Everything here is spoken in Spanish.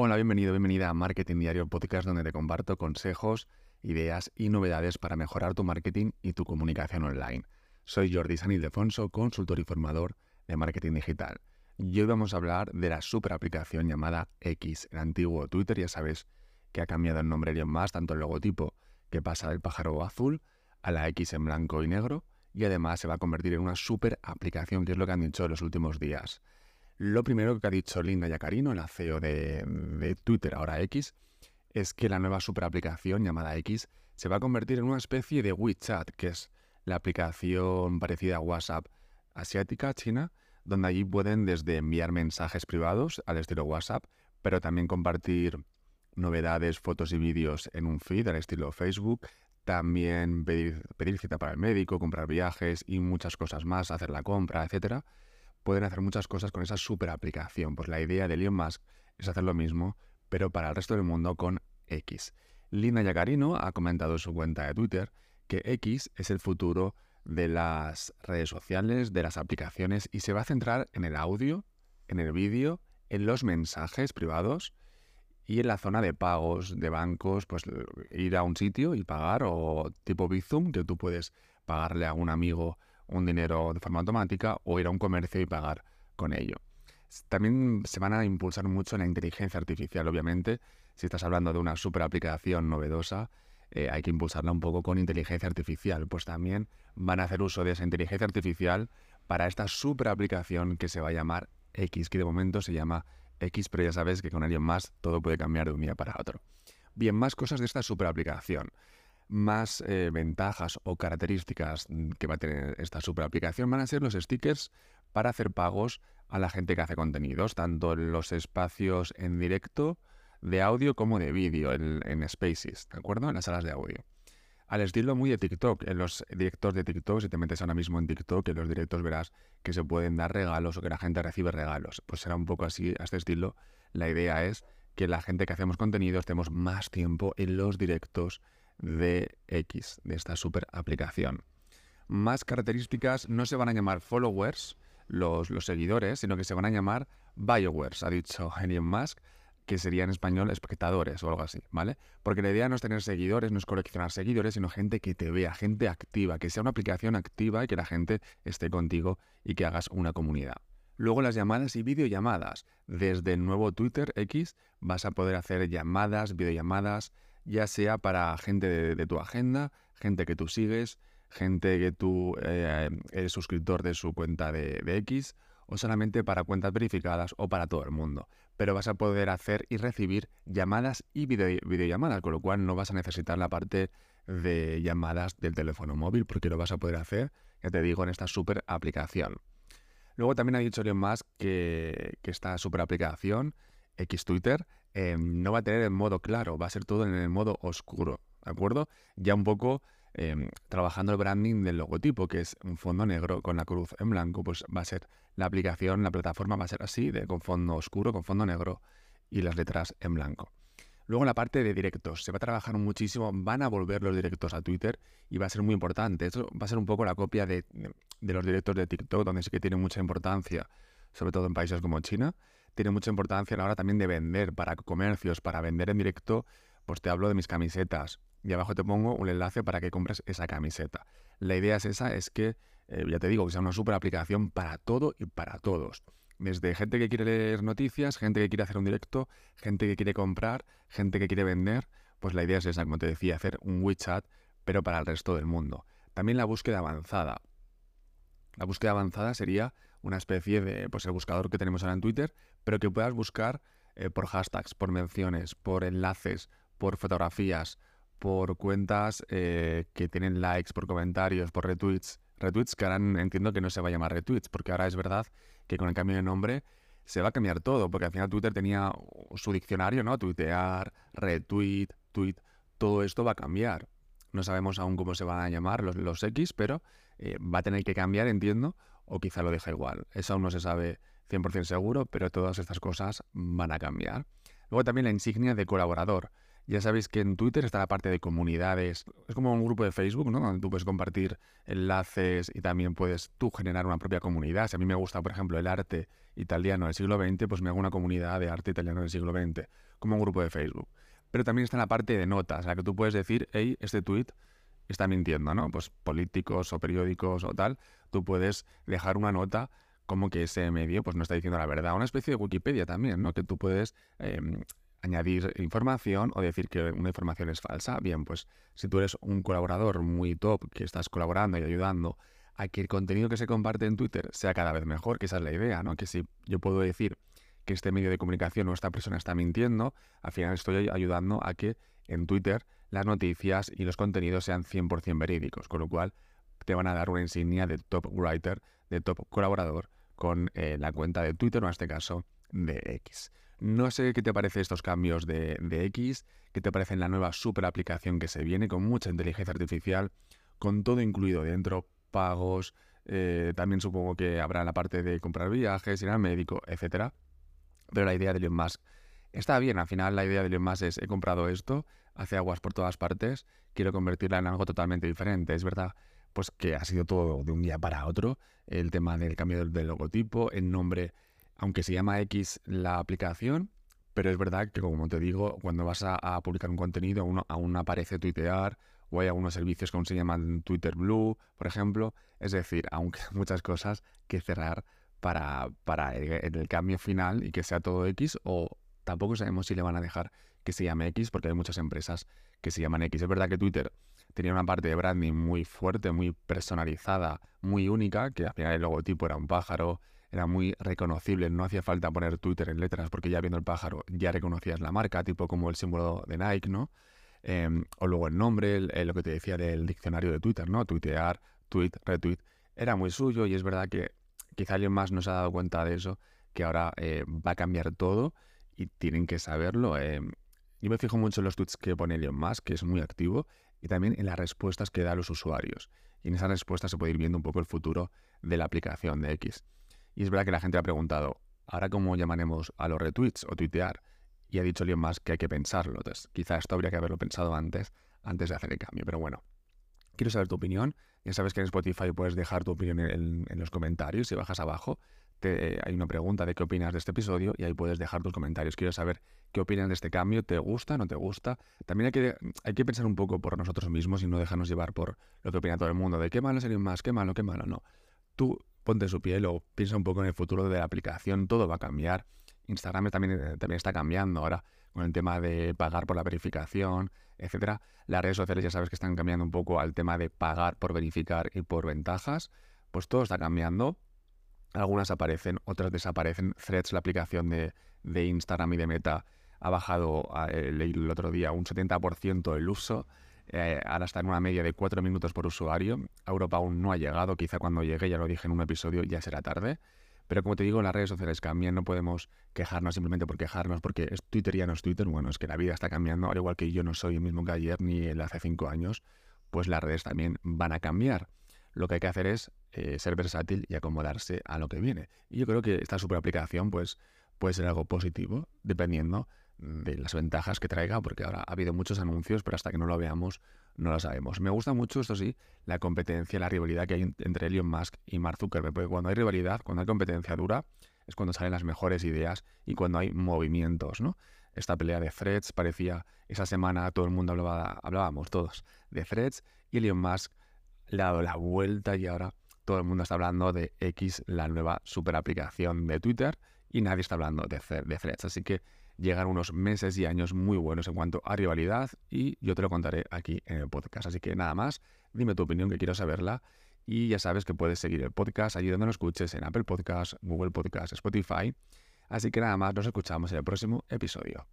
Hola, bienvenido, bienvenida a Marketing Diario, podcast donde te comparto consejos, ideas y novedades para mejorar tu marketing y tu comunicación online. Soy Jordi San Ildefonso, consultor y formador de marketing digital. Y hoy vamos a hablar de la super aplicación llamada X, el antiguo Twitter. Ya sabes que ha cambiado el nombre Elon más, tanto el logotipo que pasa del pájaro azul a la X en blanco y negro, y además se va a convertir en una super aplicación, que es lo que han dicho en los últimos días. Lo primero que ha dicho Linda Yacarino, la CEO de, Twitter, ahora X, es que la nueva super aplicación llamada X se va a convertir en una especie de WeChat, que es la aplicación parecida a WhatsApp asiática, china, donde allí pueden desde enviar mensajes privados al estilo WhatsApp, pero también compartir novedades, fotos y vídeos en un feed al estilo Facebook, también pedir, pedir, cita para el médico, comprar viajes y muchas cosas más, hacer la compra, etcétera pueden hacer muchas cosas con esa super aplicación. Pues la idea de Elon Musk es hacer lo mismo, pero para el resto del mundo con X. Lina Yacarino ha comentado en su cuenta de Twitter que X es el futuro de las redes sociales, de las aplicaciones y se va a centrar en el audio, en el vídeo, en los mensajes privados y en la zona de pagos de bancos, pues ir a un sitio y pagar o tipo Bizum, que tú puedes pagarle a un amigo un dinero de forma automática o ir a un comercio y pagar con ello. También se van a impulsar mucho la inteligencia artificial, obviamente. Si estás hablando de una super aplicación novedosa, eh, hay que impulsarla un poco con inteligencia artificial. Pues también van a hacer uso de esa inteligencia artificial para esta super aplicación que se va a llamar X, que de momento se llama X, pero ya sabes que con alguien más todo puede cambiar de un día para otro. Bien, más cosas de esta super aplicación más eh, ventajas o características mm, que va a tener esta super aplicación van a ser los stickers para hacer pagos a la gente que hace contenidos, tanto en los espacios en directo de audio como de vídeo, en, Spaces, ¿de acuerdo? En las salas de audio. Al estilo muy de TikTok, en los directos de TikTok, si te metes ahora mismo en TikTok, en los directos verás que se pueden dar regalos o que la gente recibe regalos. Pues será un poco así, a este estilo. La idea es que la gente que hacemos contenidos estemos más tiempo en los directos de X, de esta super aplicación. Más características no se van a llamar followers, los, los seguidores, sino que se van a llamar biowares, ha dicho Elon Musk, que sería en español espectadores o algo así, ¿vale? Porque la idea no es tener seguidores, no es coleccionar seguidores, sino gente que te vea, gente activa, que sea una aplicación activa y que la gente esté contigo y que hagas una comunidad. Luego las llamadas y videollamadas. Desde el nuevo Twitter X vas a poder hacer llamadas, videollamadas, ya sea para gente de, tu agenda, gente que tú sigues, gente que tú eh, eres suscriptor de su cuenta de, X, o solamente para cuentas verificadas o para todo el mundo. Pero vas a poder hacer y recibir llamadas y videollamadas, con lo cual no vas a necesitar la parte de llamadas del teléfono móvil, porque lo vas a poder hacer, ya te digo, en esta super aplicación. Luego también ha dicho Elon Musk que, que esta super aplicación, X Twitter, Em, no va a tener el modo claro, va a ser todo en el modo oscuro, ¿de acuerdo? Ya un poco em, trabajando el branding del logotipo, que es un fondo negro con la cruz en blanco, pues va a ser la aplicación, la plataforma va a ser así, de, con fondo oscuro, con fondo negro y las letras en blanco. Luego la parte de directos, se va a trabajar muchísimo, van a volver los directos a Twitter y va a ser muy importante. Esto va a ser un poco la copia de, de los directos de TikTok, donde sí que tiene mucha importancia, sobre todo en países como China tiene mucha importancia a la hora también de vender para comercios, para vender en directo, pues te hablo de mis camisetas y abajo te pongo un enlace para que compres esa camiseta. La idea es esa, es que, eh, ya te digo, que sea una super aplicación para todo y para todos. Desde gente que quiere leer noticias, gente que quiere hacer un directo, gente que quiere comprar, gente que quiere vender, pues la idea es esa, como te decía, hacer un WeChat, pero para el resto del mundo. También la búsqueda avanzada. La búsqueda avanzada sería una especie de, pues el buscador que tenemos ahora en Twitter, pero que puedas buscar eh, por hashtags, por menciones, por enlaces, por fotografías, por cuentas eh, que tienen likes, por comentarios, por retweets. Retweets que ahora entiendo que no se va a llamar retweets, porque ahora es verdad que con el cambio de nombre se va a cambiar todo, porque al final Twitter tenía su diccionario, ¿no? Tuitear, retweet, tweet, todo esto va a cambiar. No sabemos aún cómo se van a llamar los, los X, pero eh, va a tener que cambiar, entiendo, o quizá lo deja igual. Eso aún no se sabe 100% seguro, pero todas estas cosas van a cambiar. Luego también la insignia de colaborador. Ya sabéis que en Twitter está la parte de comunidades. Es como un grupo de Facebook, ¿no? Donde tú puedes compartir enlaces y también puedes tú generar una propia comunidad. Si a mí me gusta, por ejemplo, el arte italiano del siglo XX, pues me hago una comunidad de arte italiano del siglo XX, como un grupo de Facebook. Pero también está la parte de notas, en la que tú puedes decir, hey, este tweet está mintiendo, ¿no? Pues políticos o periódicos o tal, tú puedes dejar una nota como que ese medio pues no está diciendo la verdad. Una especie de Wikipedia también, ¿no? Que tú puedes em, añadir información o decir que una información es falsa. Bien, pues si tú eres un colaborador muy top que estás colaborando y ayudando a que el contenido que se comparte en Twitter sea cada vez mejor, que esa es la idea, ¿no? Que si yo puedo decir que este medio de comunicación o esta persona está mintiendo, al final estoy ayudando a que en Twitter las noticias y los contenidos sean 100% verídicos, con lo cual te van a dar una insignia de top writer, de top colaborador con eh, la cuenta de Twitter o en este caso de X. No sé qué te parece estos cambios de, X, qué te parece la nueva super aplicación que se viene con mucha inteligencia artificial, con todo incluido dentro, pagos, eh, también supongo que habrá la parte de comprar viajes, ir al médico, etcétera. Pero la idea de Elon Musk está bien. Al final la idea de Elon Musk es he comprado esto, hace aguas por todas partes, quiero convertirla en algo totalmente diferente. Es verdad, pues que ha sido todo de un día para otro. El tema del cambio del logotipo, el nombre aunque se llama X la aplicación, pero es verdad que, como te digo, cuando vas a, publicar un contenido, aún, aparece tuitear o hay algunos servicios que aún se llaman Twitter Blue, por ejemplo. Es decir, aunque muchas cosas que cerrar para, para el, el, cambio final y que sea todo X o tampoco sabemos si le van a dejar que se llame X porque hay muchas empresas que se llaman X. Es verdad que Twitter tenía una parte de branding muy fuerte, muy personalizada, muy única, que al final el logotipo era un pájaro, era muy reconocible, no hacía falta poner Twitter en letras porque ya viendo el pájaro ya reconocías la marca, tipo como el símbolo de Nike, ¿no? Em, o luego el nombre, lo que te decía del diccionario de Twitter, ¿no? Tuitear, tweet, retweet, era muy suyo y es verdad que quizá alguien más no se ha dado cuenta de eso, que ahora eh, va a cambiar todo y tienen que saberlo. Em, yo me fijo mucho en los tweets que pone Elon Musk, que es muy activo, y también en las respuestas que da a los usuarios. Y en esas respuestas se puede ir viendo un poco el futuro de la aplicación de X. Y es verdad que la gente ha preguntado, ¿ahora cómo llamaremos a los retweets o tuitear? Y ha dicho Elon Musk que hay que pensarlo. Entonces, quizá esto habría que haberlo pensado antes, antes de hacer el cambio. Pero bueno, quiero saber tu opinión. Ya sabes que en Spotify puedes dejar tu opinión en, los comentarios. Si bajas abajo, te, hay una pregunta de qué opinas de este episodio y ahí puedes dejar tus comentarios. Quiero saber qué opinas de este cambio. ¿Te gusta? ¿No te gusta? También hay que, hay que pensar un poco por nosotros mismos y no dejarnos llevar por lo que opina todo el mundo. De qué malo Elon Musk, qué malo, qué malo. No. Tú ponte su piel o piensa un poco en el futuro de la aplicación, todo va a cambiar. Instagram también, eh, también está cambiando ahora con el tema de pagar por la verificación, etcétera. Las redes sociales ya sabes que están cambiando un poco al tema de pagar por verificar y por ventajas. Pues todo está cambiando. Algunas aparecen, otras desaparecen. Threads, la aplicación de, de Instagram y de Meta, ha bajado el, el otro día un 70% el uso. Eh, ahora está en una media de 4 minutos por usuario. Europa aún no ha llegado, quizá cuando llegue, ya lo dije en un episodio, ya será tarde. Pero como te digo, las redes sociales cambian, no podemos quejarnos simplemente por quejarnos, porque es Twitter ya no es Twitter. Bueno, es que la vida está cambiando, al igual que yo no soy el mismo que ayer ni el hace 5 años, pues las redes también van a cambiar. Lo que hay que hacer es eh, ser versátil y acomodarse a lo que viene. Y yo creo que esta super aplicación pues, puede ser algo positivo, dependiendo de las ventajas que traiga, porque ahora ha habido muchos anuncios, pero hasta que no lo veamos no lo sabemos. Me gusta mucho, esto sí, la competencia, la rivalidad que hay entre Elon Musk y Mark Zuckerberg, porque cuando hay rivalidad, cuando hay competencia dura, es cuando salen las mejores ideas y cuando hay movimientos, ¿no? Esta pelea de threads parecía, esa semana todo el mundo hablaba, hablábamos todos de threads y Elon Musk le ha dado la vuelta y ahora todo el mundo está hablando de X, la nueva super aplicación de Twitter, y nadie está hablando de, de threads. Así que llegar unos meses y años muy buenos en cuanto a rivalidad y yo te lo contaré aquí en el podcast. Así que nada más, dime tu opinión que quiero saberla y ya sabes que puedes seguir el podcast allí donde lo escuches en Apple Podcasts, Google Podcasts, Spotify. Así que nada más, nos escuchamos en el próximo episodio.